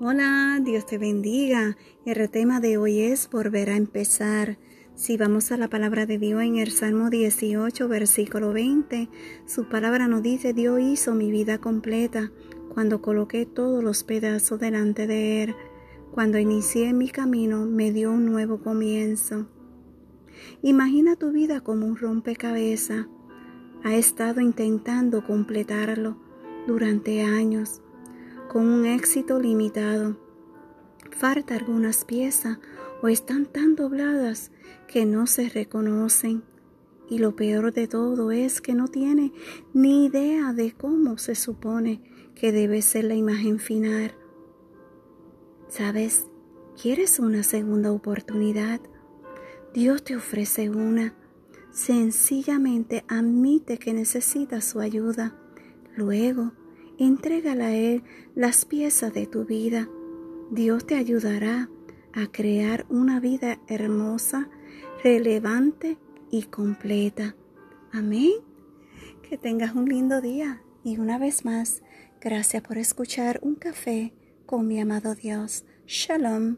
Hola, Dios te bendiga. El tema de hoy es volver a empezar. Si vamos a la palabra de Dios en el Salmo 18, versículo 20, su palabra nos dice, Dios hizo mi vida completa cuando coloqué todos los pedazos delante de Él. Cuando inicié mi camino, me dio un nuevo comienzo. Imagina tu vida como un rompecabezas. Ha estado intentando completarlo durante años con un éxito limitado. Falta algunas piezas o están tan dobladas que no se reconocen. Y lo peor de todo es que no tiene ni idea de cómo se supone que debe ser la imagen final. ¿Sabes? ¿Quieres una segunda oportunidad? Dios te ofrece una. Sencillamente admite que necesitas su ayuda. Luego, Entrégale a Él las piezas de tu vida. Dios te ayudará a crear una vida hermosa, relevante y completa. Amén. Que tengas un lindo día y una vez más, gracias por escuchar un café con mi amado Dios. Shalom.